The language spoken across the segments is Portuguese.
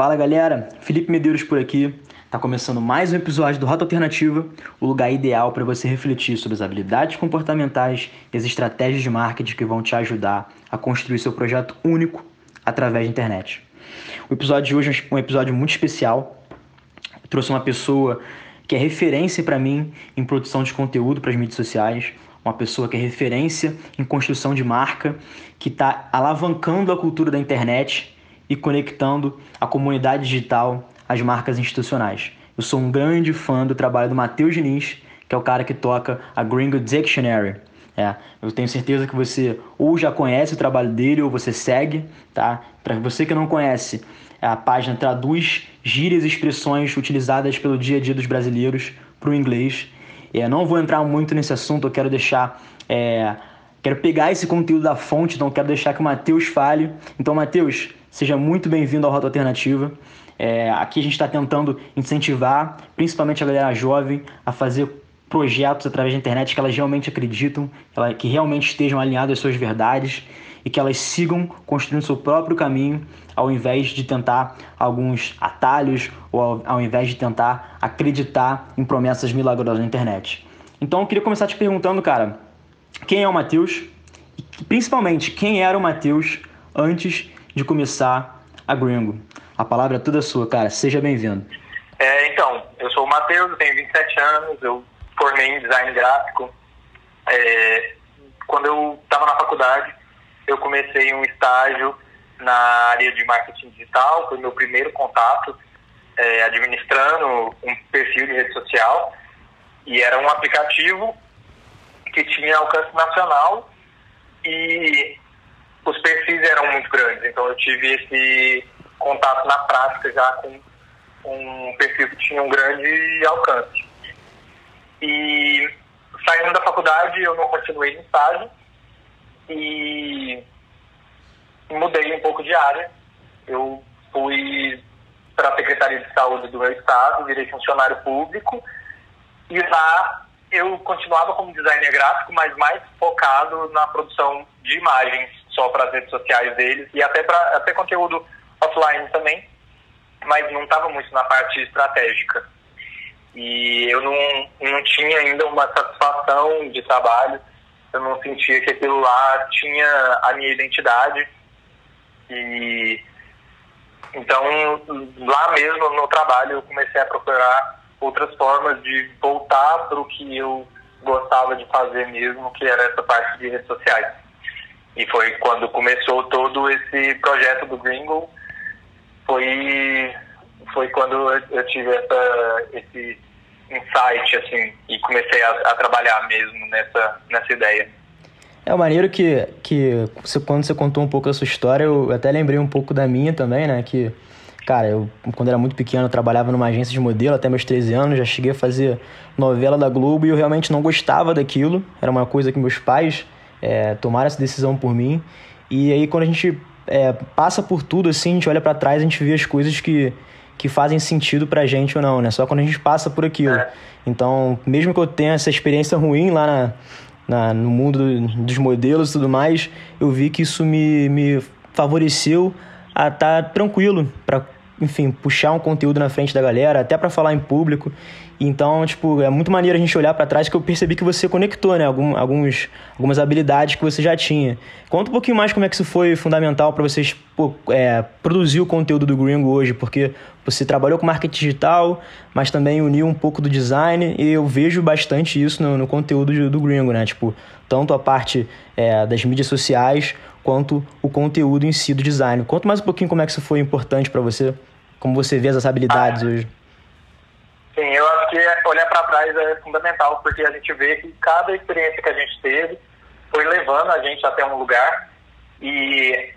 Fala galera, Felipe Medeiros por aqui. Tá começando mais um episódio do Rota Alternativa, o lugar ideal para você refletir sobre as habilidades comportamentais e as estratégias de marketing que vão te ajudar a construir seu projeto único através da internet. O episódio de hoje é um episódio muito especial. Eu trouxe uma pessoa que é referência para mim em produção de conteúdo para as mídias sociais, uma pessoa que é referência em construção de marca, que está alavancando a cultura da internet e conectando a comunidade digital às marcas institucionais. Eu sou um grande fã do trabalho do Matheus Diniz, que é o cara que toca a Gringo Dictionary. É, eu tenho certeza que você ou já conhece o trabalho dele ou você segue, tá? Para você que não conhece, a página traduz gírias e expressões utilizadas pelo dia a dia dos brasileiros para o inglês. É, não vou entrar muito nesse assunto, eu quero deixar é, Quero pegar esse conteúdo da fonte, então quero deixar que o Matheus fale. Então, Matheus, seja muito bem-vindo ao Rota Alternativa. É, aqui a gente está tentando incentivar, principalmente a galera jovem, a fazer projetos através da internet que elas realmente acreditam, que realmente estejam alinhadas às suas verdades e que elas sigam construindo seu próprio caminho, ao invés de tentar alguns atalhos ou ao, ao invés de tentar acreditar em promessas milagrosas na internet. Então, eu queria começar te perguntando, cara, quem é o Matheus e principalmente quem era o Matheus antes de começar a Gringo. A palavra é toda sua, cara. Seja bem-vindo. É, então, eu sou o Matheus, tenho 27 anos, eu formei em design gráfico. É, quando eu estava na faculdade, eu comecei um estágio na área de marketing digital, foi meu primeiro contato é, administrando um perfil de rede social e era um aplicativo que tinha alcance nacional e os perfis eram muito grandes. Então eu tive esse contato na prática já com um perfil que tinha um grande alcance. E saindo da faculdade eu não continuei no estágio e mudei um pouco de área. Eu fui para a Secretaria de Saúde do meu estado, virei funcionário público e lá eu continuava como designer gráfico, mas mais focado na produção de imagens só para as redes sociais deles e até para até conteúdo offline também, mas não estava muito na parte estratégica. E eu não, não tinha ainda uma satisfação de trabalho, eu não sentia que aquilo lá tinha a minha identidade. E então lá mesmo no trabalho eu comecei a procurar outras formas de voltar para o que eu gostava de fazer mesmo, que era essa parte de redes sociais. E foi quando começou todo esse projeto do Gringo, foi, foi quando eu tive essa, esse insight, assim, e comecei a, a trabalhar mesmo nessa, nessa ideia. É o maneiro que, que você, quando você contou um pouco a sua história, eu até lembrei um pouco da minha também, né? Que Cara, eu, quando era muito pequeno, eu trabalhava numa agência de modelo até meus 13 anos, já cheguei a fazer novela da Globo e eu realmente não gostava daquilo. Era uma coisa que meus pais é, tomaram essa decisão por mim. E aí, quando a gente é, passa por tudo, assim, a gente olha para trás, a gente vê as coisas que, que fazem sentido pra gente ou não, né? Só quando a gente passa por aquilo. É. Então, mesmo que eu tenha essa experiência ruim lá na, na, no mundo dos modelos e tudo mais, eu vi que isso me, me favoreceu a estar tá tranquilo para enfim, puxar um conteúdo na frente da galera, até para falar em público. Então, tipo, é muito maneiro a gente olhar para trás que eu percebi que você conectou, né, Algum, alguns, algumas habilidades que você já tinha. Conta um pouquinho mais como é que isso foi fundamental para vocês é, produzir o conteúdo do Gringo hoje, porque você trabalhou com marketing digital, mas também uniu um pouco do design e eu vejo bastante isso no, no conteúdo do, do Gringo, né? Tipo, tanto a parte é, das mídias sociais quanto o conteúdo em si do design. Conta mais um pouquinho como é que isso foi importante para você, como você vê essas habilidades ah, hoje. Sim, eu acho que olhar para trás é fundamental, porque a gente vê que cada experiência que a gente teve foi levando a gente até um lugar e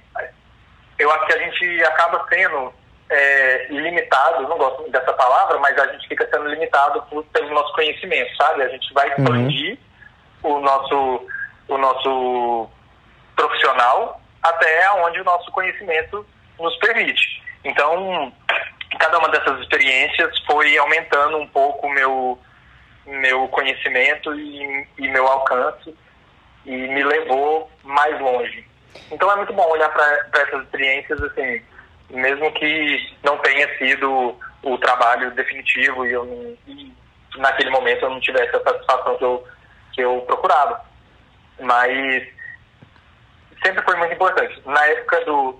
eu acho que a gente acaba sendo é, limitado, não gosto dessa palavra, mas a gente fica sendo limitado por, pelo nosso conhecimento, sabe? A gente vai uhum. expandir uhum. o nosso o nosso profissional até onde o nosso conhecimento nos permite. Então, cada uma dessas experiências foi aumentando um pouco o meu, meu conhecimento e, e meu alcance e me levou mais longe. Então é muito bom olhar para essas experiências assim, mesmo que não tenha sido o trabalho definitivo e, eu, e naquele momento eu não tivesse a satisfação que eu, que eu procurava. Mas sempre foi muito importante. Na época do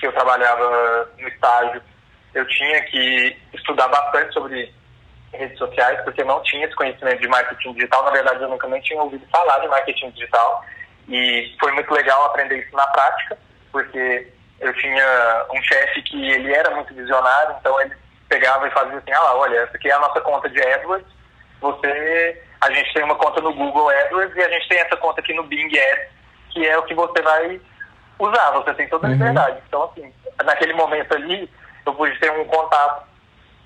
que eu trabalhava no estágio, eu tinha que estudar bastante sobre redes sociais, porque eu não tinha esse conhecimento de marketing digital. Na verdade, eu nunca nem tinha ouvido falar de marketing digital. E foi muito legal aprender isso na prática, porque eu tinha um chefe que ele era muito visionário, então ele pegava e fazia assim, ah, olha, essa aqui é a nossa conta de AdWords, você, a gente tem uma conta no Google AdWords e a gente tem essa conta aqui no Bing Ads, que é o que você vai usar, você tem toda a uhum. liberdade. Uhum. Então, assim, naquele momento ali, eu pude ter um contato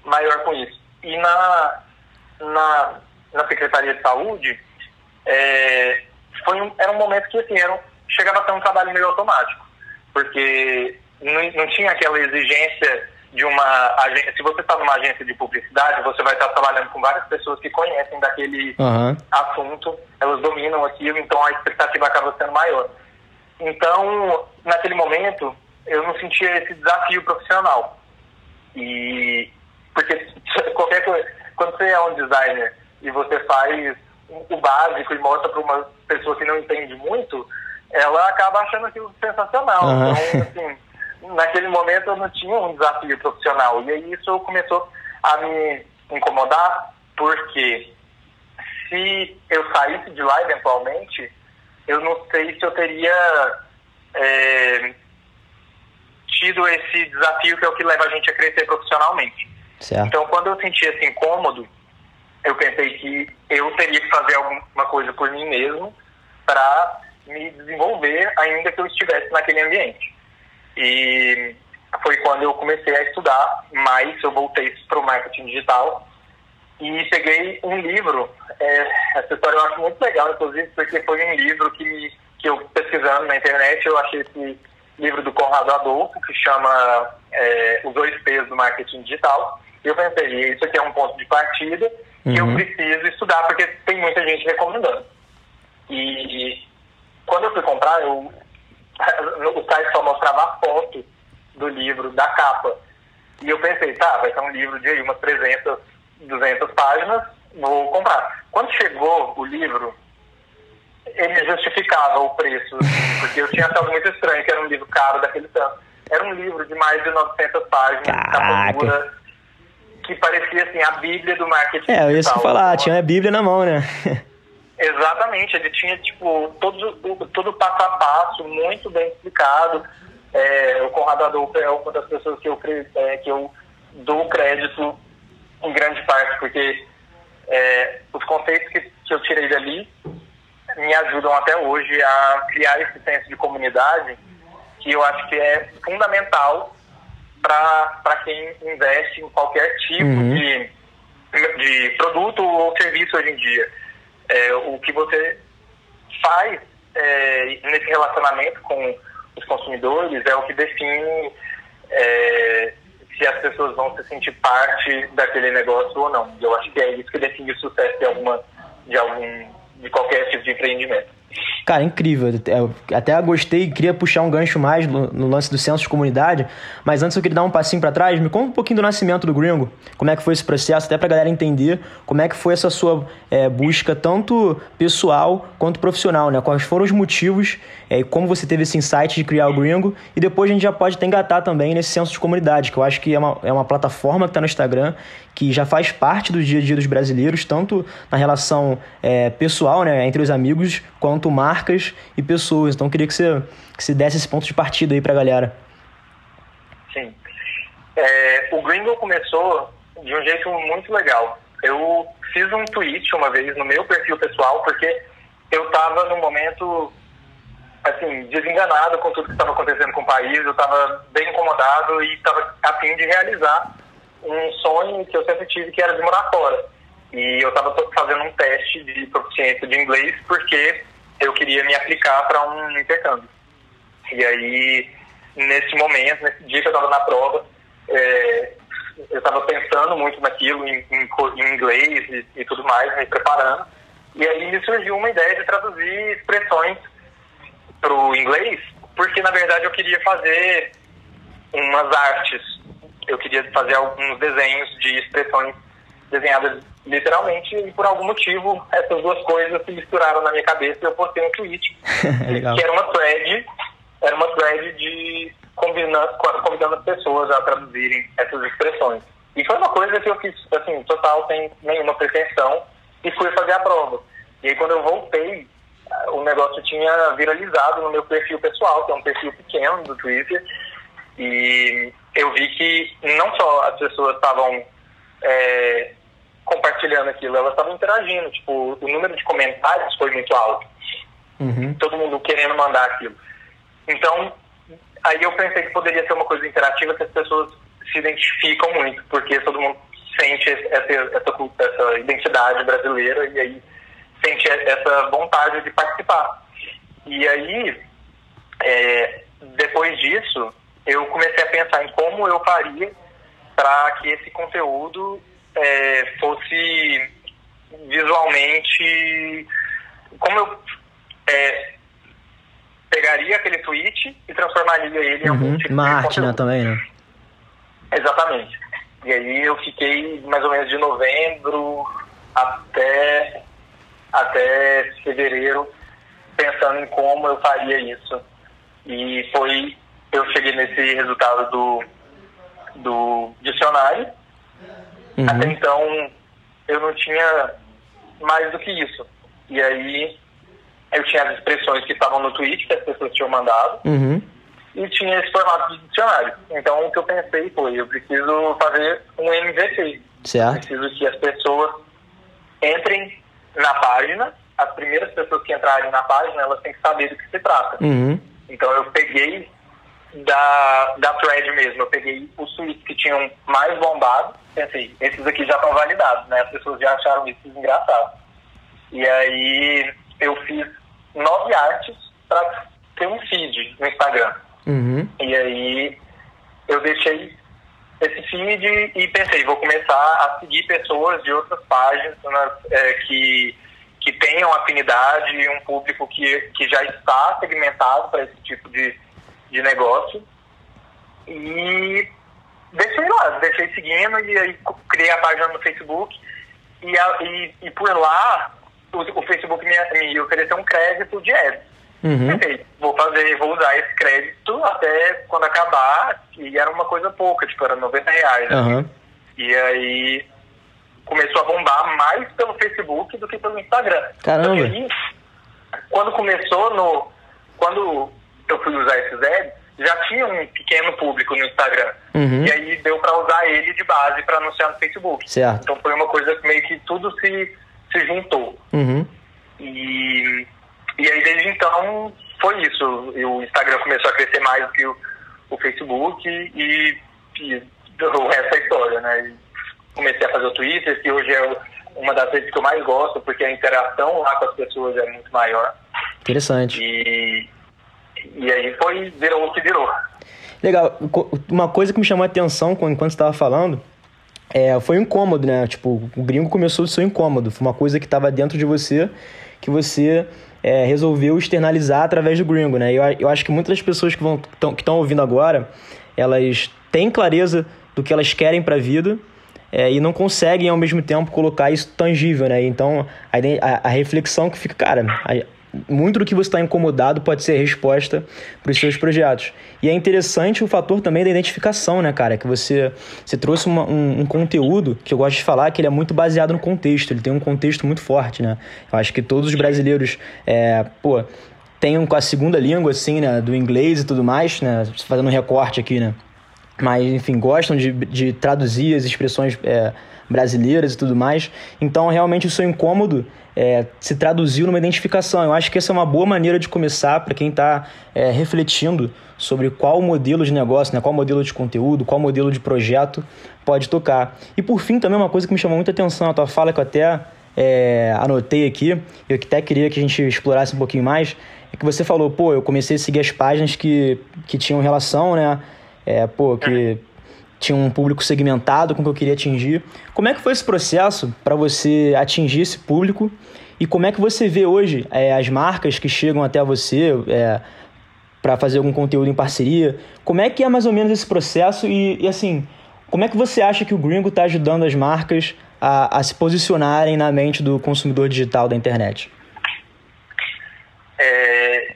maior com isso. E na, na, na Secretaria de Saúde, é, foi um, era um momento que, assim, era, chegava a ser um trabalho meio automático, porque não, não tinha aquela exigência de uma agência. Se você está numa agência de publicidade, você vai estar trabalhando com várias pessoas que conhecem daquele uhum. assunto, elas dominam aquilo, então a expectativa acaba sendo maior. Então, naquele momento, eu não sentia esse desafio profissional. E porque qualquer coisa, quando você é um designer e você faz o básico e mostra para uma pessoa que não entende muito, ela acaba achando aquilo sensacional. Uhum. Então, assim, naquele momento eu não tinha um desafio profissional. E aí isso começou a me incomodar, porque se eu saísse de lá eventualmente, eu não sei se eu teria é, tido esse desafio que é o que leva a gente a crescer profissionalmente. Certo. Então, quando eu senti esse incômodo, eu pensei que eu teria que fazer alguma coisa por mim mesmo para me desenvolver, ainda que eu estivesse naquele ambiente. E foi quando eu comecei a estudar mais, eu voltei para o marketing digital e peguei um livro. É, essa história eu acho muito legal, inclusive, porque foi um livro que, que eu pesquisando na internet, eu achei esse livro do Conrado Adolfo, que chama é, Os Dois P's do Marketing Digital. E eu pensei, isso aqui é um ponto de partida que uhum. eu preciso estudar, porque tem muita gente recomendando. E quando eu fui comprar, eu, o site só mostrava a foto do livro, da capa. E eu pensei, tá, vai ser um livro de aí, umas 300, 200 páginas, vou comprar. Quando chegou o livro, ele justificava o preço, porque eu tinha achado muito estranho que era um livro caro daquele tanto. Era um livro de mais de 900 páginas, capa que parecia assim a Bíblia do marketing. É, eu ia te falar, tinha a Bíblia na mão, né? Exatamente, ele tinha tipo todo, todo passo a passo, muito bem explicado. É, o Conrado Adolfo é uma das pessoas que eu, é, que eu dou crédito em grande parte, porque é, os conceitos que, que eu tirei dali me ajudam até hoje a criar esse senso de comunidade que eu acho que é fundamental para quem investe em qualquer tipo uhum. de, de produto ou serviço hoje em dia. É, o que você faz é, nesse relacionamento com os consumidores é o que define é, se as pessoas vão se sentir parte daquele negócio ou não. Eu acho que é isso que define o sucesso de alguma de algum de qualquer tipo de empreendimento. Cara, incrível. É, até gostei, queria puxar um gancho mais no, no, lance do censo de comunidade, mas antes eu queria dar um passinho para trás. Me conta um pouquinho do nascimento do Gringo, como é que foi esse processo, até pra galera entender como é que foi essa sua é, busca, tanto pessoal quanto profissional, né? Quais foram os motivos é, e como você teve esse insight de criar o Gringo. E depois a gente já pode até engatar também nesse censo de comunidade, que eu acho que é uma, é uma plataforma que está no Instagram, que já faz parte do dia a dia dos brasileiros, tanto na relação é, pessoal, né, entre os amigos, quanto marcas e pessoas. Então, queria que você, que você desse esse ponto de partida aí para a galera. Sim. É, o Gringo começou de um jeito muito legal. Eu fiz um tweet uma vez no meu perfil pessoal, porque eu estava num momento assim, desenganado com tudo que estava acontecendo com o país, eu estava bem incomodado e estava a fim de realizar um sonho que eu sempre tive, que era de morar fora. E eu estava fazendo um teste de proficiência de inglês porque eu queria me aplicar para um intercâmbio. E aí, nesse momento, nesse dia que eu estava na prova, é, eu estava pensando muito naquilo, em, em, em inglês e, e, tudo mais, me preparando. E aí me surgiu uma ideia de traduzir expressões para o inglês, porque na verdade eu queria fazer umas artes. Eu queria fazer alguns desenhos de expressões desenhadas literalmente e por algum motivo essas duas coisas se misturaram na minha cabeça e eu postei um tweet que era uma thread, era uma thread de combinando, convidando as pessoas a traduzirem essas expressões. E foi uma coisa que eu fiz, assim, total, sem nenhuma pretensão, e fui fazer a prova. E aí, quando eu voltei, o negócio tinha viralizado no meu perfil pessoal, que é um perfil pequeno do Twitter, e eu vi que não só as pessoas estavam é, compartilhando aquilo, elas estavam interagindo. Tipo, o número de comentários foi muito alto. Uhum. Todo mundo querendo mandar aquilo. Então, aí eu pensei que poderia ser uma coisa interativa que as pessoas se identificam muito, porque todo mundo sente essa, essa, essa identidade brasileira e aí sente essa vontade de participar. E aí, é, depois disso, eu comecei a pensar em como eu faria para que esse conteúdo visualmente. Como eu é, pegaria aquele tweet e transformaria ele em algum uhum. tipo Uma de arte, né, também, né? Exatamente. E aí eu fiquei mais ou menos de novembro até, até fevereiro pensando em como eu faria isso. E foi, eu cheguei nesse resultado do, do dicionário. Uhum. Até então eu não tinha mais do que isso. E aí eu tinha as expressões que estavam no tweet, que as pessoas tinham mandado. Uhum e tinha esse formato de dicionário. Então o que eu pensei foi, eu preciso fazer um MVP. Certo. Preciso que as pessoas entrem na página, as primeiras pessoas que entrarem na página, elas têm que saber do que se trata. Uhum. Então eu peguei da, da thread mesmo, eu peguei os tweets que tinham mais bombado, pensei, esses aqui já estão validados, né? As pessoas já acharam isso engraçado. E aí eu fiz nove artes para ter um feed no Instagram. Uhum. E aí eu deixei esse feed e pensei, vou começar a seguir pessoas de outras páginas é, que, que tenham afinidade e um público que, que já está segmentado para esse tipo de, de negócio. E deixei lá, deixei seguindo e aí criei a página no Facebook e, a, e, e por lá o, o Facebook me, me ofereceu um crédito de ads. Uhum. vou fazer, vou usar esse crédito até quando acabar, e era uma coisa pouca, tipo, era 90 reais. Uhum. E aí começou a bombar mais pelo Facebook do que pelo Instagram. Caramba! Aí, quando começou no. Quando eu fui usar esses ads, já tinha um pequeno público no Instagram. Uhum. E aí deu para usar ele de base para anunciar no Facebook. Certo. Então foi uma coisa que meio que tudo se, se juntou. Uhum. E e aí, desde então, foi isso. O Instagram começou a crescer mais do que o, o Facebook e, e, o resto é história, né? E comecei a fazer o Twitter, que hoje é uma das redes que eu mais gosto, porque a interação lá com as pessoas é muito maior. Interessante. E, e aí foi, virou o que virou. Legal. Uma coisa que me chamou a atenção enquanto você estava falando é, foi incômodo, né? Tipo, o gringo começou do seu incômodo. Foi uma coisa que estava dentro de você, que você é, resolveu externalizar através do Gringo, né? Eu, eu acho que muitas das pessoas que vão que estão ouvindo agora, elas têm clareza do que elas querem para a vida é, e não conseguem ao mesmo tempo colocar isso tangível, né? Então a, a, a reflexão que fica, cara, a, muito do que você está incomodado pode ser a resposta para os seus projetos. E é interessante o fator também da identificação, né, cara? Que você, você trouxe uma, um, um, conteúdo que eu gosto de falar que ele é muito baseado no contexto, ele tem um contexto muito forte, né? Eu acho que todos os brasileiros, é, pô, têm com a segunda língua, assim, né, do inglês e tudo mais, né? Fazendo um recorte aqui, né? Mas, enfim, gostam de, de traduzir as expressões. É, brasileiras e tudo mais. Então, realmente, o seu incômodo é, se traduziu numa identificação. Eu acho que essa é uma boa maneira de começar para quem está é, refletindo sobre qual modelo de negócio, né, qual modelo de conteúdo, qual modelo de projeto pode tocar. E por fim, também uma coisa que me chamou muita atenção na tua fala, que eu até é, anotei aqui, eu até queria que a gente explorasse um pouquinho mais, é que você falou, pô, eu comecei a seguir as páginas que, que tinham relação, né? É, pô, que tinha um público segmentado com o que eu queria atingir. Como é que foi esse processo para você atingir esse público e como é que você vê hoje é, as marcas que chegam até você, é, para fazer algum conteúdo em parceria. Como é que é mais ou menos esse processo e, e assim, como é que você acha que o Gringo está ajudando as marcas a, a, se posicionarem na mente do consumidor digital da internet? É,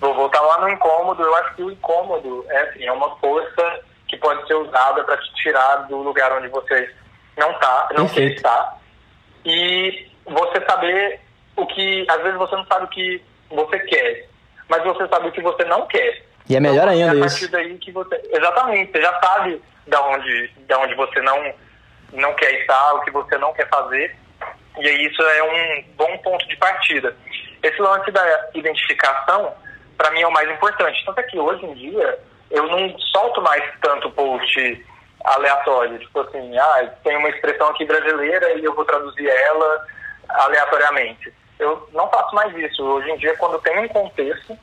vou voltar lá no incômodo. Eu acho que o incômodo é, assim, é uma força que pode ser usada para te tirar do lugar onde você não está, não quer estar. E você saber o que. Às vezes você não sabe o que você quer, mas você sabe o que você não quer. E é melhor então, ainda é a partir isso. daí que você. Exatamente, você já sabe da onde, da onde você não, não quer estar, o que você não quer fazer. E aí isso é um bom ponto de partida. Esse lance da identificação, para mim, é o mais importante. Tanto é que hoje em dia eu não solto mais tanto post aleatório. Tipo assim, ah, tem uma expressão aqui brasileira e eu vou traduzir ela aleatoriamente. Eu não faço mais isso. Hoje em dia, quando tem um contexto,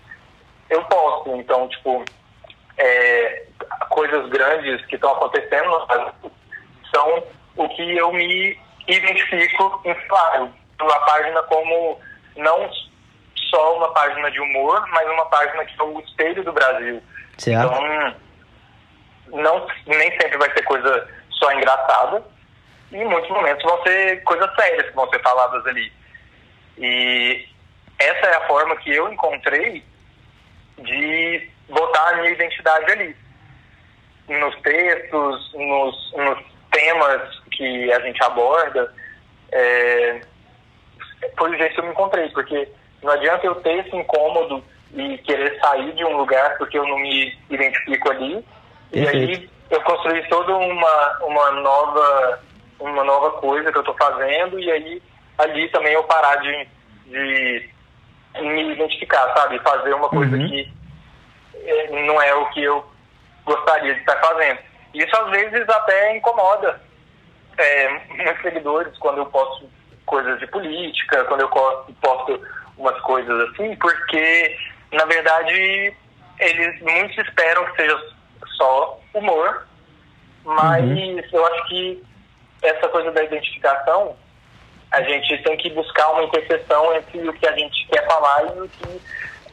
eu posto. Então, tipo, é, coisas grandes que estão acontecendo são o que eu me identifico em claro. A página como não só uma página de humor, mas uma página que é o espelho do Brasil. Certo. Então, não, nem sempre vai ser coisa só engraçada. E em muitos momentos vão ser coisas sérias que vão ser faladas ali. E essa é a forma que eu encontrei de botar a minha identidade ali. Nos textos, nos, nos temas que a gente aborda. É, foi o jeito que eu me encontrei, porque não adianta eu ter esse incômodo e querer sair de um lugar porque eu não me identifico ali. Perfeito. E aí eu construí toda uma, uma nova uma nova coisa que eu estou fazendo e aí ali também eu parar de, de me identificar, sabe? Fazer uma coisa uhum. que é, não é o que eu gostaria de estar fazendo. Isso às vezes até incomoda é, meus seguidores quando eu posto coisas de política, quando eu posto umas coisas assim, porque na verdade eles muitos esperam que seja só humor, mas uhum. eu acho que essa coisa da identificação a gente tem que buscar uma interseção entre o que a gente quer falar e o que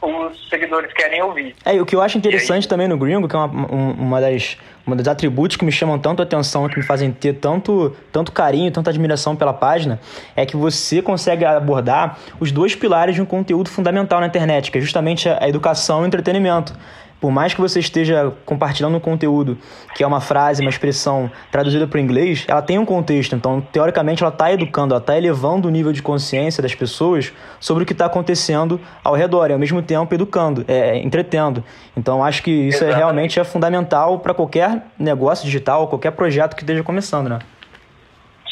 os seguidores querem ouvir. É, e o que eu acho interessante também no Gringo, que é uma, uma das uma dos atributos que me chamam tanto atenção, que me fazem ter tanto, tanto carinho, tanta admiração pela página, é que você consegue abordar os dois pilares de um conteúdo fundamental na internet, que é justamente a educação e o entretenimento por mais que você esteja compartilhando um conteúdo que é uma frase, uma expressão traduzida para o inglês, ela tem um contexto. Então, teoricamente, ela está educando, ela está elevando o nível de consciência das pessoas sobre o que está acontecendo ao redor e, ao mesmo tempo, educando, é, entretendo. Então, acho que isso é, realmente é fundamental para qualquer negócio digital, qualquer projeto que esteja começando, né?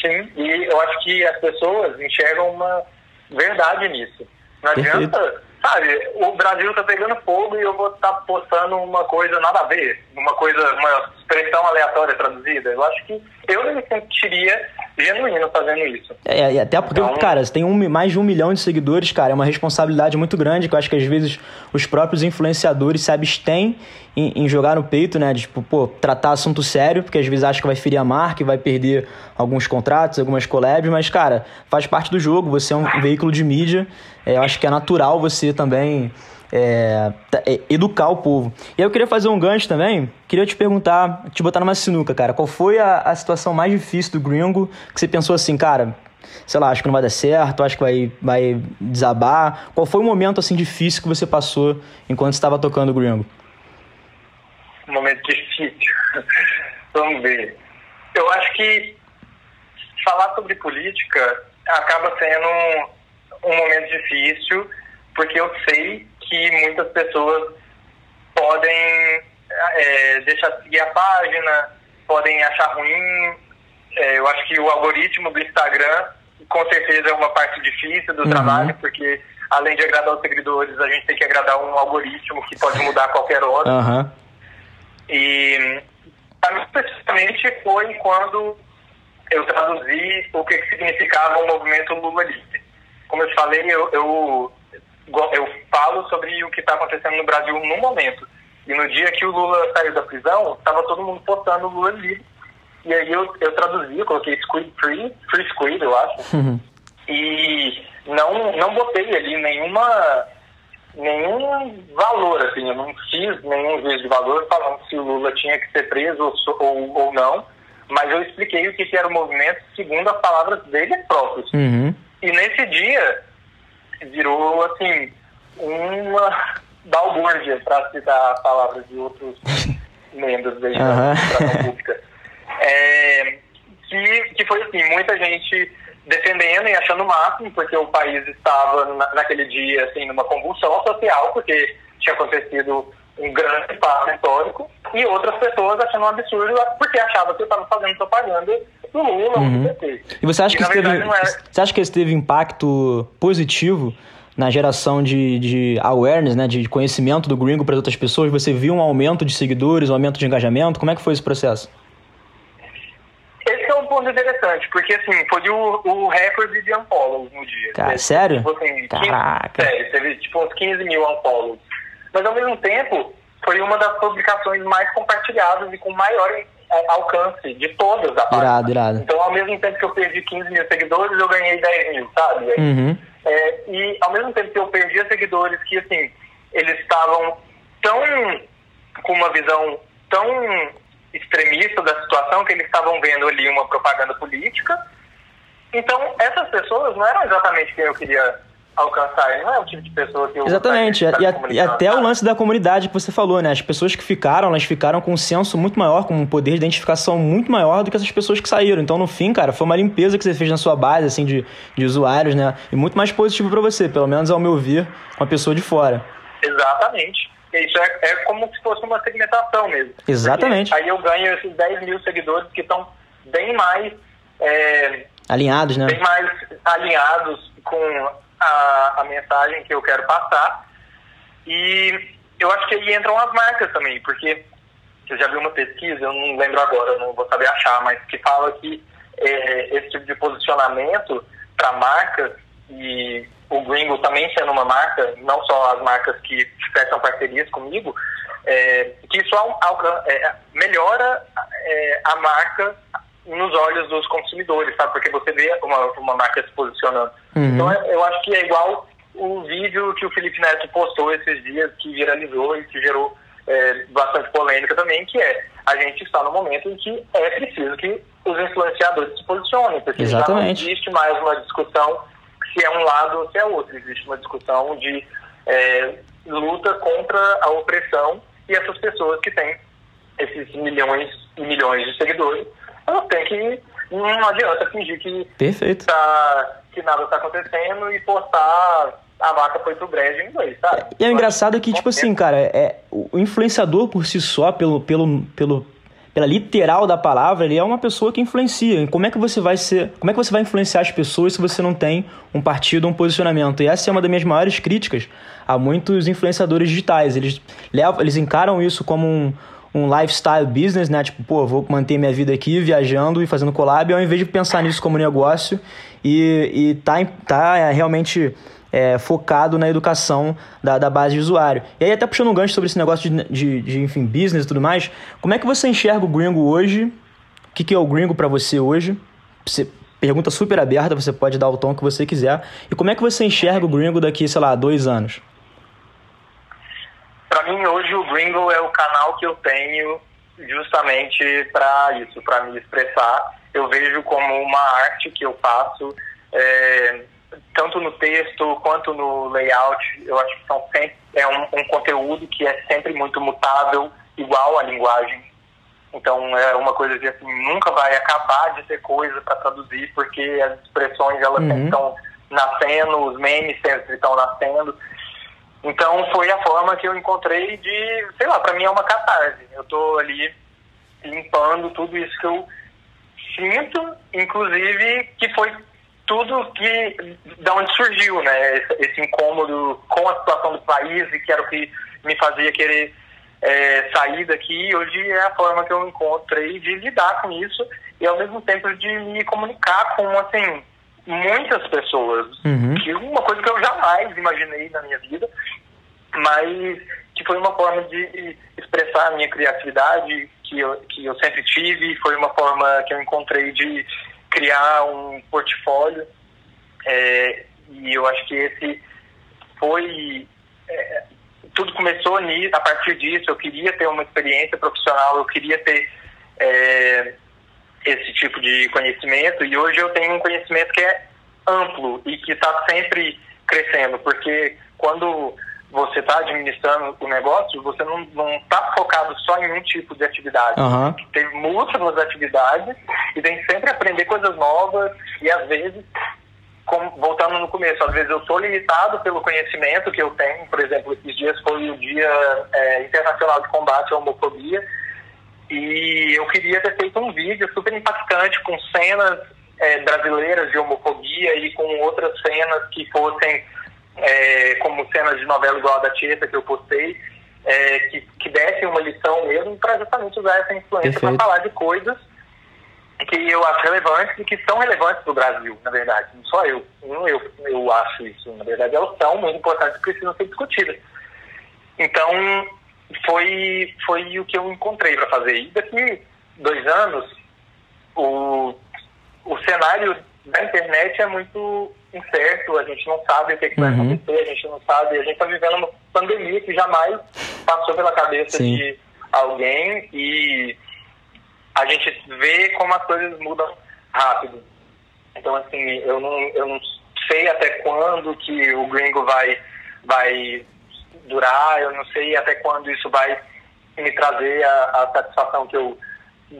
Sim, e eu acho que as pessoas enxergam uma verdade nisso. Não Perfeito. adianta sabe, o Brasil tá pegando fogo e eu vou estar tá postando uma coisa nada a ver, uma coisa, uma expressão aleatória traduzida. Eu acho que eu me sentiria genuíno fazendo isso. É, e até porque, então, cara, você tem um, mais de um milhão de seguidores, cara, é uma responsabilidade muito grande que eu acho que às vezes os próprios influenciadores se abstêm em, em, jogar no peito, né? Tipo, pô, tratar assunto sério, porque às vezes acha que vai ferir a marca e vai perder alguns contratos, algumas collabs, mas, cara, faz parte do jogo, você é um veículo de mídia, é, eu acho que é natural você também é, é, educar o povo. E eu queria fazer um gancho também, queria te perguntar, te botar numa sinuca, cara, qual foi a, a situação mais difícil do Gringo que você pensou assim, cara, sei lá, acho que não vai dar certo, acho que vai, vai desabar. Qual foi o momento assim difícil que você passou enquanto estava tocando o Gringo? Momento difícil. Vamos ver. Eu acho que falar sobre política acaba sendo um, um momento difícil, porque eu sei que muitas pessoas podem é, deixar de seguir a página, podem achar ruim. É, eu acho que o algoritmo do Instagram, com certeza, é uma parte difícil do uhum. trabalho, porque além de agradar os seguidores, a gente tem que agradar um algoritmo que pode mudar a qualquer hora. Uhum. E, para mim, especificamente, foi quando eu traduzi o que significava o movimento Lula Livre. Como eu te falei, eu, eu o que está acontecendo no Brasil no momento. E no dia que o Lula saiu da prisão, estava todo mundo postando o Lula livre. E aí eu, eu traduzi, eu coloquei Squid Free, Free Squid, eu acho. Uhum. E não, não botei ali nenhuma, nenhum valor, assim, eu não fiz nenhum juízo de valor falando se o Lula tinha que ser preso ou, ou, ou não, mas eu expliquei o que, que era o movimento segundo as palavras dele próprios. Uhum. E nesse dia virou, assim, uma balbúrdia, para citar as palavras de outros membros da administração pública. É, que, que foi assim, muita gente defendendo e achando o máximo, porque o país estava na, naquele dia assim numa convulsão social, porque tinha acontecido um grande passo histórico, e outras pessoas achando um absurdo porque achavam que eu estava fazendo propaganda do Lula uhum. do PT. E você acha, e, que isso teve, era... você acha que isso teve impacto positivo na geração de, de awareness, né, de conhecimento do gringo para outras pessoas? Você viu um aumento de seguidores, um aumento de engajamento? Como é que foi esse processo? um ponto interessante, porque assim, foi o, o recorde de unfollows no dia. Cara, teve, sério? Tipo, assim, Caraca. 15, sério, teve tipo uns 15 mil unfollows. Mas ao mesmo tempo, foi uma das publicações mais compartilhadas e com maior é, alcance de todas da página. Irado, irado. Então, ao mesmo tempo que eu perdi 15 mil seguidores, eu ganhei 10 mil, sabe? Uhum. É, e ao mesmo tempo que eu perdia seguidores que, assim, eles estavam tão com uma visão tão extremista da situação, que eles estavam vendo ali uma propaganda política. Então, essas pessoas não eram exatamente quem eu queria alcançar, não é o tipo de pessoa que eu Exatamente, e, a, e, até o lance da comunidade que você falou, né? As pessoas que ficaram, elas ficaram com um senso muito maior, com um poder de identificação muito maior do que essas pessoas que saíram. Então, no fim, cara, foi uma limpeza que você fez na sua base, assim, de, de usuários, né? E muito mais positivo para você, pelo menos ao meu ver, uma pessoa de fora. Exatamente. Isso é, é como se fosse uma segmentação mesmo. Exatamente. Porque aí eu ganho esses 10 mil seguidores que estão bem mais. É, alinhados, né? Bem mais alinhados com a, a mensagem que eu quero passar. E eu acho que aí entram as marcas também, porque eu já vi uma pesquisa, eu não lembro agora, não vou saber achar, mas que fala que é, esse tipo de posicionamento para marcas e o Gringo também sendo uma marca, não só as marcas que fecham parcerias comigo, é, que isso é, melhora é, a marca nos olhos dos consumidores, sabe? Porque você vê uma, uma marca se posicionando. Uhum. Então eu acho que é igual o vídeo que o Felipe Neto postou esses dias, que viralizou e que gerou é, bastante polêmica também, que é a gente está no momento em que é preciso que os influenciadores se posicionem, porque Exatamente. já não existe mais uma discussão se é um lado ou se é outro. Existe uma discussão de é, luta contra a opressão e essas pessoas que têm esses milhões e milhões de seguidores, elas têm que. Não adianta fingir que, Perfeito. Tá, que nada está acontecendo e postar a vaca foi pro brejo em inglês, sabe? E é engraçado que, tipo assim, cara, é, o influenciador por si só, pelo, pelo, pelo pela literal da palavra, ele é uma pessoa que influencia. Como é que você vai ser, como é que você vai influenciar as pessoas se você não tem um partido, um posicionamento? E essa é uma das minhas maiores críticas a muitos influenciadores digitais. Eles levam, eles encaram isso como um, um lifestyle business, né? Tipo, pô, vou manter minha vida aqui viajando e fazendo collab, ao invés de pensar nisso como negócio e, e tá, tá realmente é, focado na educação da, da, base de usuário. E aí, até puxando um gancho sobre esse negócio de, de, de enfim, business e tudo mais, como é que você enxerga o gringo hoje? O que, que é o gringo para você hoje? Você, pergunta super aberta, você pode dar o tom que você quiser. E como é que você enxerga o gringo daqui, sei lá, dois anos? Para mim, hoje, o gringo é o canal que eu tenho justamente para isso, para me expressar. Eu vejo como uma arte que eu faço. É, tanto no texto quanto no layout, eu acho que são sempre, é um, um conteúdo que é sempre muito mutável, igual à linguagem. Então é uma coisa que assim, nunca vai acabar de ter coisa para traduzir, porque as expressões elas uhum. estão nascendo, os memes sempre estão nascendo. Então foi a forma que eu encontrei de, sei lá, para mim é uma catarse. Eu estou ali limpando tudo isso que eu sinto, inclusive que foi tudo que da onde surgiu, né? Esse, incômodo com a situação do país e que era o que me fazia querer é, sair daqui. Hoje é a forma que eu encontrei de lidar com isso e ao mesmo tempo de me comunicar com assim muitas pessoas, uhum. que uma coisa que eu jamais imaginei na minha vida, mas que foi uma forma de expressar a minha criatividade que eu, que eu sempre tive, foi uma forma que eu encontrei de criar um portfólio é, e eu acho que esse foi é, tudo começou a partir disso. Eu queria ter uma experiência profissional, eu queria ter é, esse tipo de conhecimento e hoje eu tenho um conhecimento que é amplo e que está sempre crescendo, porque quando você está administrando o negócio, você não está focado só em um tipo de atividade. Uhum. Tem múltiplas atividades e tem que sempre aprender coisas novas e às vezes, como, voltando no começo, às vezes eu sou limitado pelo conhecimento que eu tenho. Por exemplo, esses dias foi o Dia é, Internacional de Combate à Homofobia e eu queria ter feito um vídeo super impactante com cenas é, brasileiras de homofobia e com outras cenas que fossem é, como cenas de novela igual a da Tieta que eu postei, é, que, que dessem uma lição mesmo para justamente usar essa influência para falar de coisas que eu acho relevantes e que são relevantes para o Brasil, na verdade. Não só eu, não eu, eu acho isso. Na verdade, elas são muito importantes e precisam ser discutidas. Então, foi, foi o que eu encontrei para fazer. E daqui dois anos, o, o cenário da internet é muito incerto, a gente não sabe o que, que vai uhum. acontecer, a gente não sabe, a gente está vivendo uma pandemia que jamais passou pela cabeça Sim. de alguém e a gente vê como as coisas mudam rápido. Então, assim, eu não, eu não sei até quando que o gringo vai, vai durar, eu não sei até quando isso vai me trazer a, a satisfação que eu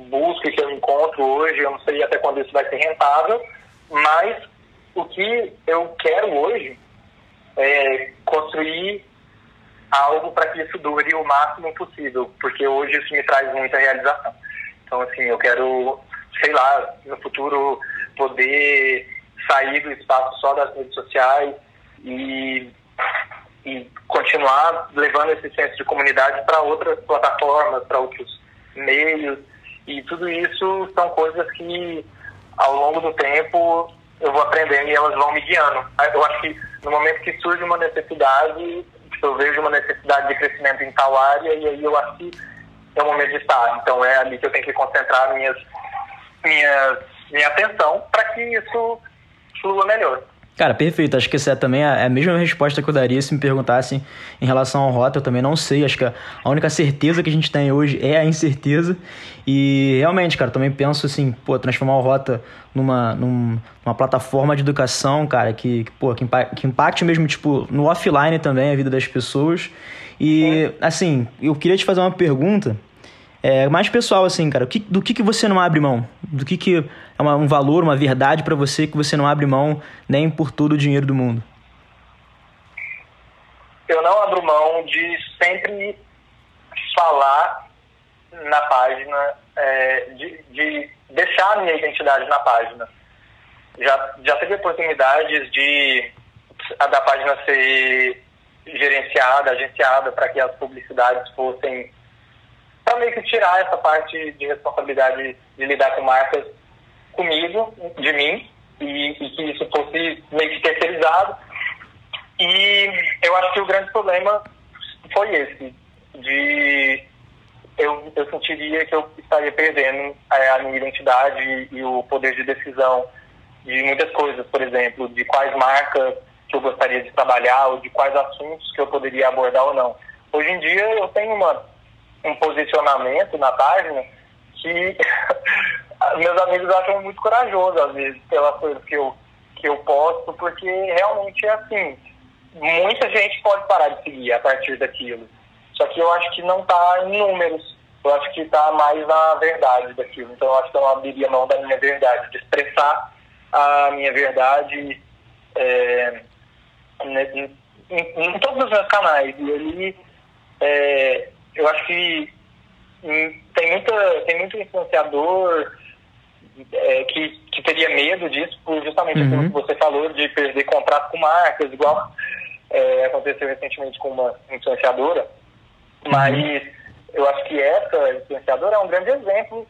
busco e que eu encontro hoje, eu não sei até quando isso vai ser rentável, mas o que eu quero hoje é construir algo para que isso dure o máximo possível, porque hoje isso me traz muita realização. Então, assim, eu quero, sei lá, no futuro poder sair do espaço só das redes sociais e, e continuar levando esse senso de comunidade para outras plataformas, para outros meios. E tudo isso são coisas que, ao longo do tempo, eu vou aprendendo e elas vão me guiando. Eu acho que no momento que surge uma necessidade, eu vejo uma necessidade de crescimento em tal área e aí eu acho que é o momento de estar. Então é ali que eu tenho que concentrar minhas, minhas, minha atenção para que isso flua melhor. Cara, perfeito. Acho que essa é também a, a mesma resposta que eu daria se me perguntassem em relação ao rota. Eu também não sei. Acho que a, a única certeza que a gente tem hoje é a incerteza. E realmente, cara, também penso assim, pô, transformar o rota numa, numa plataforma de educação, cara, que, que, pô, que, impacte, que impacte mesmo, tipo, no offline também a vida das pessoas. E, assim, eu queria te fazer uma pergunta é, mais pessoal, assim, cara, que, do que, que você não abre mão? Do que, que é uma, um valor, uma verdade para você que você não abre mão nem por todo o dinheiro do mundo? Eu não abro mão de sempre falar na página, é, de, de deixar a minha identidade na página. Já, já teve oportunidades de da página ser gerenciada, agenciada para que as publicidades fossem para meio que tirar essa parte de responsabilidade de lidar com marcas comigo, de mim, e, e que isso fosse meio que terceirizado. E eu acho que o grande problema foi esse, de eu, eu sentiria que eu estaria perdendo a, a minha identidade e o poder de decisão de muitas coisas, por exemplo, de quais marcas que eu gostaria de trabalhar ou de quais assuntos que eu poderia abordar ou não. Hoje em dia eu tenho uma um posicionamento na página que meus amigos acham muito corajoso, às vezes, pelas coisas que eu, que eu posto, porque realmente é assim. Muita gente pode parar de seguir a partir daquilo. Só que eu acho que não está em números. Eu acho que está mais na verdade daquilo. Então eu acho que eu não abriria mão da minha verdade, de expressar a minha verdade é, em, em, em, todos os meus canais. E ali é, eu acho que hum, tem, muita, tem muito influenciador é, que, que teria medo disso, por justamente uhum. aquilo que você falou, de perder contrato com marcas, igual é, aconteceu recentemente com uma influenciadora. Uhum. Mas eu acho que essa influenciadora é um grande exemplo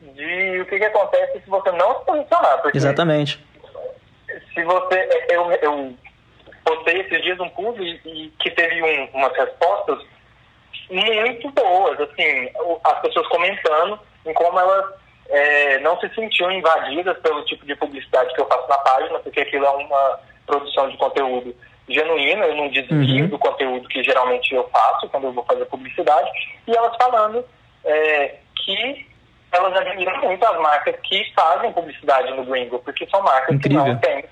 de o que, que acontece se você não se posicionar. Exatamente. Se você. Eu, eu postei esses dias um post e, e que teve um, umas respostas muito boas, assim, as pessoas comentando em como elas é, não se sentiam invadidas pelo tipo de publicidade que eu faço na página, porque aquilo é uma produção de conteúdo genuína, eu não desvio uhum. do conteúdo que geralmente eu faço quando eu vou fazer publicidade, e elas falando é, que elas admiram muito as marcas que fazem publicidade no Gringo, porque são marcas Incrível. que não têm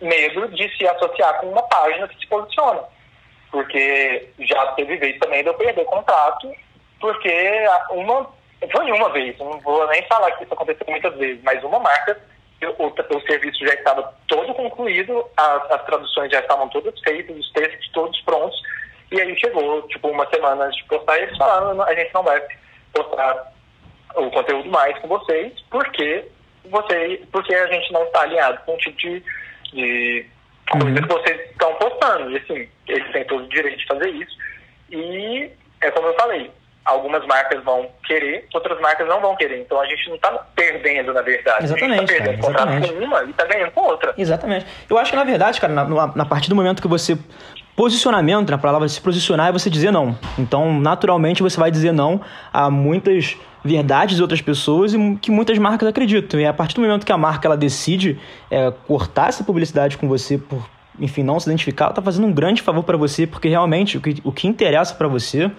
medo de se associar com uma página que se posiciona. Porque já teve vez também de eu perder contrato, porque uma, foi uma vez, não vou nem falar que isso aconteceu muitas vezes, mas uma marca o, o, serviço já estava todo concluído, as, as, traduções já estavam todas feitas, os textos todos prontos, e aí chegou, tipo, uma semana antes de postar, e eles falaram, a gente não vai postar o conteúdo mais com vocês, porque, você, porque a gente não está alinhado com o tipo de, de coisa uhum. que vocês estão postando. E assim, eles têm todo o direito de fazer isso. E é como eu falei, algumas marcas vão querer, outras marcas não vão querer. Então a gente não está perdendo, na verdade. Exatamente. A gente tá perdendo cara, com uma e está ganhando com outra. Exatamente. Eu acho que, na verdade, cara, na, na partir do momento que você. Posicionamento, na palavra se posicionar, é você dizer não. Então, naturalmente, você vai dizer não a muitas verdades de outras pessoas e que muitas marcas acreditam. E a partir do momento que a marca ela decide é, cortar essa publicidade com você por, enfim, não se identificar, ela está fazendo um grande favor para você, porque realmente o que, o que interessa para você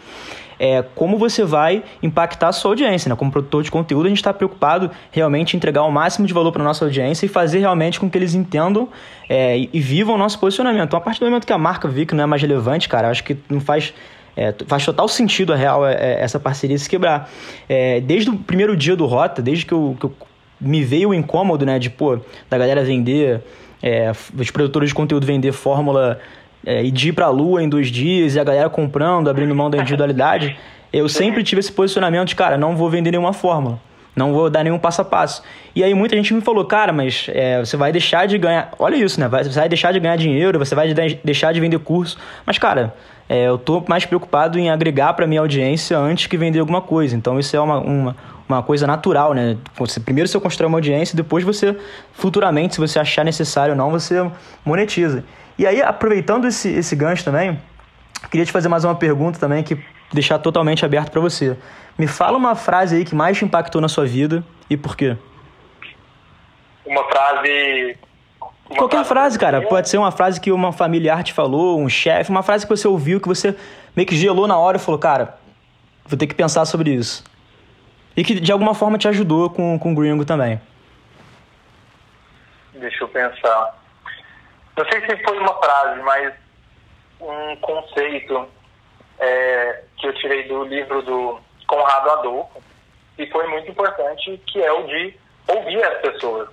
é como você vai impactar a sua audiência. Né? Como produtor de conteúdo, a gente está preocupado realmente em entregar o máximo de valor para a nossa audiência e fazer realmente com que eles entendam é, e, e, vivam o nosso posicionamento. Então, a partir do momento que a marca vê que não é mais relevante, cara, acho que não faz. É, faz total sentido a real é, é, essa parceria se quebrar. É, desde o primeiro dia do Rota, desde que eu, que eu me veio o incômodo, né, de, pô, da galera vender, é, os produtores de conteúdo vender fórmula é, e de ir para a lua em dois dias e a galera comprando, abrindo mão da individualidade, eu sempre tive esse posicionamento de, cara, não vou vender nenhuma fórmula, não vou dar nenhum passo a passo. E aí muita gente me falou, cara, mas é, você vai deixar de ganhar. Olha isso, né? Você vai deixar de ganhar dinheiro, você vai deixar de vender curso. Mas, cara, é, eu tô mais preocupado em agregar para minha audiência antes que vender alguma coisa. Então isso é uma, uma, uma coisa natural, né? Você, primeiro você constrói uma audiência, depois você, futuramente, se você achar necessário ou não, você monetiza. E aí, aproveitando esse, esse gancho também, queria te fazer mais uma pergunta também que deixar totalmente aberto para você. Me fala uma frase aí que mais te impactou na sua vida e por quê? Uma frase. Uma Qualquer frase, frase cara. Pode ser uma frase que uma familiar te falou, um chefe, uma frase que você ouviu, que você meio que gelou na hora e falou, cara, vou ter que pensar sobre isso. E que de alguma forma te ajudou com, com o Gringo também. Deixa eu pensar. Não sei se foi uma frase, mas um conceito é, que eu tirei do livro do Conrado Adolfo e foi muito importante, que é o de ouvir as pessoas.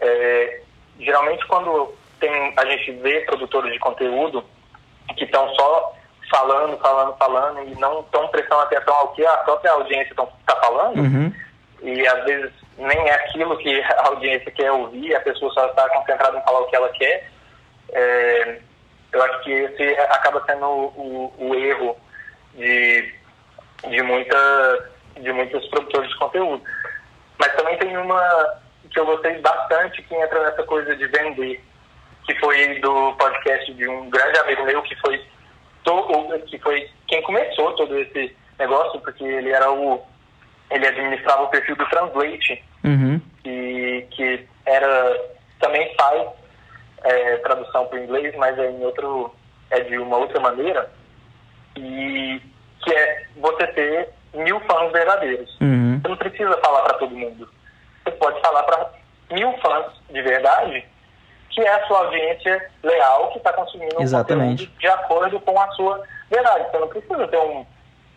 É, geralmente quando tem, a gente vê produtores de conteúdo que estão só falando, falando, falando e não estão prestando atenção ao que a própria audiência está falando, uhum. e às vezes nem é aquilo que a audiência quer ouvir, a pessoa só está concentrada em falar o que ela quer, é, eu acho que esse acaba sendo o, o, o erro de, de, muita, de muitos produtores de conteúdo. Mas também tem uma que eu gostei bastante que entra nessa coisa de vender, que foi do podcast de um grande amigo meu que foi to, que foi quem começou todo esse negócio, porque ele era o ele administrava o perfil do Translate, uhum. e que era também faz é, tradução para o inglês, mas é em outro é de uma outra maneira e que é você ter mil fãs verdadeiros. Uhum. Você não precisa falar para todo mundo. Você pode falar para mil fãs de verdade, que é a sua audiência leal que está consumindo Exatamente. de acordo com a sua verdade. Você não precisa ter um,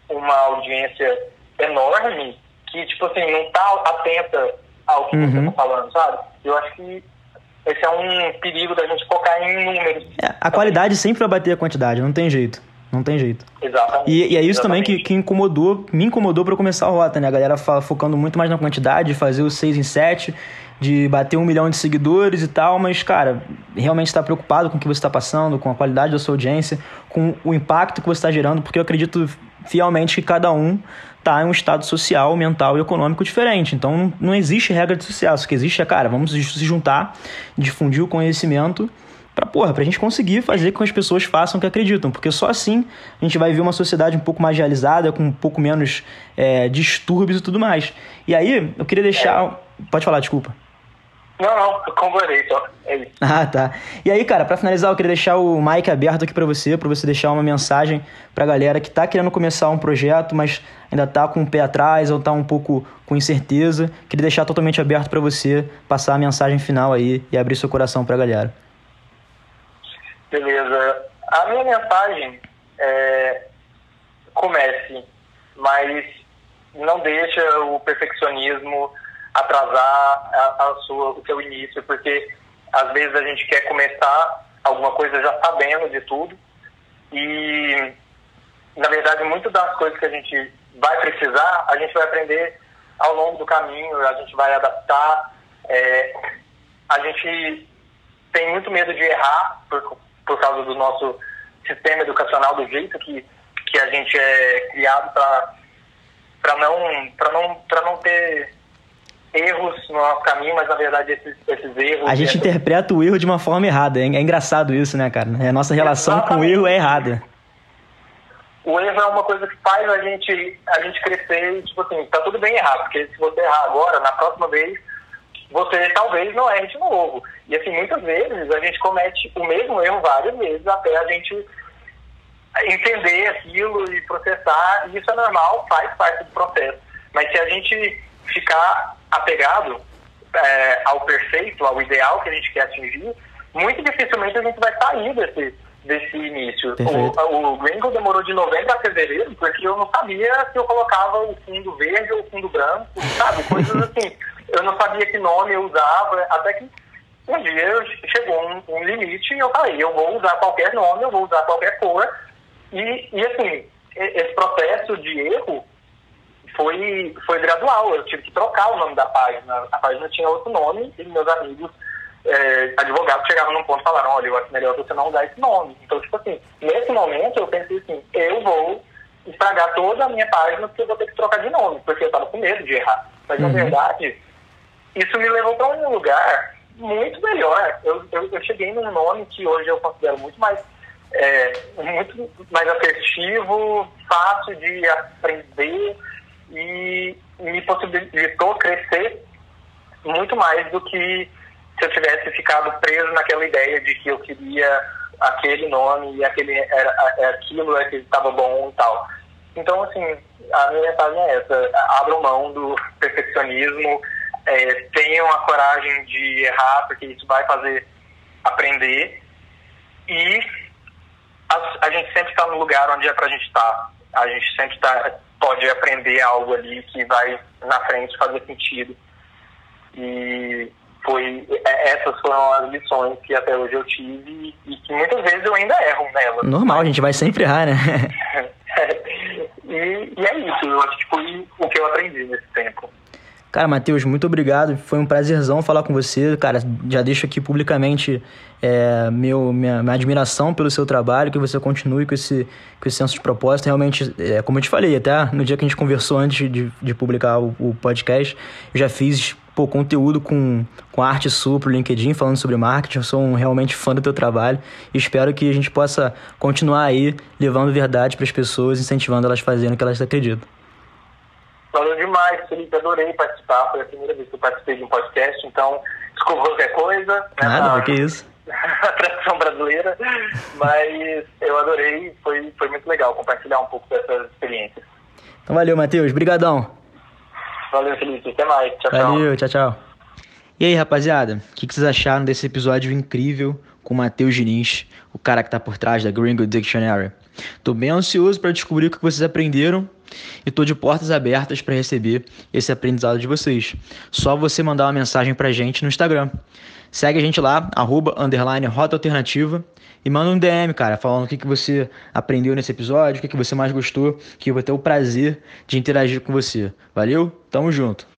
uma audiência enorme que, tipo assim, não está atenta ao que uhum. você está falando, sabe? Eu acho que esse é um perigo da gente focar em números. É, a qualidade sempre vai bater a quantidade, não tem jeito. Não tem jeito. Exatamente. E, e é isso Exatamente. também que, que incomodou, me incomodou para começar a rota, né? A galera focando muito mais na quantidade, fazer o 6 em 7, de bater um milhão de seguidores e tal, mas, cara, realmente está preocupado com o que você está passando, com a qualidade da sua audiência, com o impacto que você está gerando, porque eu acredito fielmente que cada um está em um estado social, mental e econômico diferente. Então não existe regra de sucesso. O que existe é, cara, vamos se juntar, difundir o conhecimento para porra, pra gente conseguir fazer com que as pessoas façam o que acreditam, porque só assim a gente vai ver uma sociedade um pouco mais realizada, com um pouco menos é, distúrbios e tudo mais. E aí, eu queria deixar. É. Pode falar, desculpa. Não, não, eu concordei só. É isso. Ah, tá. E aí, cara, para finalizar, eu queria deixar o mic aberto aqui para você, para você deixar uma mensagem pra galera que tá querendo começar um projeto, mas ainda tá com o pé atrás ou tá um pouco com incerteza. Queria deixar totalmente aberto para você passar a mensagem final aí e abrir seu coração pra galera. Beleza. A minha mensagem é comece, mas não deixa o perfeccionismo atrasar a, a sua, o seu início, porque às vezes a gente quer começar alguma coisa já sabendo de tudo e na verdade muitas das coisas que a gente vai precisar a gente vai aprender ao longo do caminho, a gente vai adaptar. É, a gente tem muito medo de errar por, por causa do nosso sistema educacional, do jeito que, que a gente é criado para não, não, não ter erros no nosso caminho, mas na verdade esses, esses erros. A gente interpreta o erro de uma forma errada. É, é engraçado isso, né, cara? A nossa relação Exatamente. com o erro é errada. O erro é uma coisa que faz a gente, a gente crescer e, tipo assim, tá tudo bem errado, porque se você errar agora, na próxima vez, você talvez não erre de novo. E assim, muitas vezes a gente comete o mesmo erro várias vezes até a gente entender aquilo e processar, e isso é normal, faz parte do processo. Mas se a gente ficar apegado é, ao perfeito, ao ideal que a gente quer atingir, muito dificilmente a gente vai sair desse, desse início. O, o Gringo demorou de novembro a fevereiro porque eu não sabia se eu colocava o fundo verde ou o fundo branco, sabe? Coisas assim. Eu não sabia que nome eu usava, até que um dia chegou um, um limite e eu falei, eu vou usar qualquer nome, eu vou usar qualquer cor. E, e assim, esse processo de erro foi, foi gradual. Eu tive que trocar o nome da página. A página tinha outro nome e meus amigos é, advogados chegaram num ponto e falaram, olha, eu acho melhor você não usar esse nome. Então, tipo assim, nesse momento eu pensei assim, eu vou estragar toda a minha página porque eu vou ter que trocar de nome, porque eu estava com medo de errar. Mas, uhum. na verdade, isso me levou para um lugar muito melhor. Eu, eu, eu, cheguei num nome que hoje eu considero muito mais é, muito mais assertivo, fácil de aprender e me possibilitou crescer muito mais do que se eu tivesse ficado preso naquela ideia de que eu queria aquele nome e aquele era, é aquilo é que estava bom e tal. Então, assim, a minha mensagem é essa: abram mão do perfeccionismo, é, tenham a coragem de errar, porque isso vai fazer aprender. E a, a gente sempre está no lugar onde é para a gente estar. Tá. A gente sempre tá, pode aprender algo ali que vai na frente fazer sentido. E foi é, essas foram as lições que até hoje eu tive e que muitas vezes eu ainda erro nelas. Normal, a gente vai sempre errar, né? e, e, é isso, eu acho que foi o que eu aprendi nesse tempo. Cara, Matheus, muito obrigado. Foi um prazerzão falar com você. Cara, já deixo aqui publicamente é, meu, minha, minha, admiração pelo seu trabalho, que você continue com esse, com esse senso de propósito. Realmente, é, como eu te falei, até no dia que a gente conversou antes de, de publicar o, o podcast, eu já fiz pô, conteúdo com, com arte sua pro LinkedIn, falando sobre marketing. Eu sou um, realmente fã do teu trabalho e espero que a gente possa continuar aí levando verdade para as pessoas, incentivando elas a fazerem o que elas acreditam. Valeu demais, Felipe. Adorei participar. Foi a primeira vez que eu participei de um podcast, então desculpa qualquer coisa. Né, Nada, que isso. a tradição brasileira, mas eu adorei. Foi, foi muito legal compartilhar um pouco dessas experiências. Então valeu, Matheus. Brigadão. Valeu, Felipe. Até mais. Tchau, valeu, tchau, tchau. E aí, rapaziada, o que, que vocês acharam desse episódio incrível com o Matheus Diniz, o cara que tá por trás da Gringo Dictionary? Tô bem ansioso para descobrir o que vocês aprenderam e tô de portas abertas para receber esse aprendizado de vocês. Só você mandar uma mensagem pra gente no Instagram. Segue a gente lá, arroba, underline, rota alternativa e manda um DM, cara, falando o que, que você aprendeu nesse episódio, o que, que você mais gostou, que eu vou ter o prazer de interagir com você. Valeu? Tamo junto!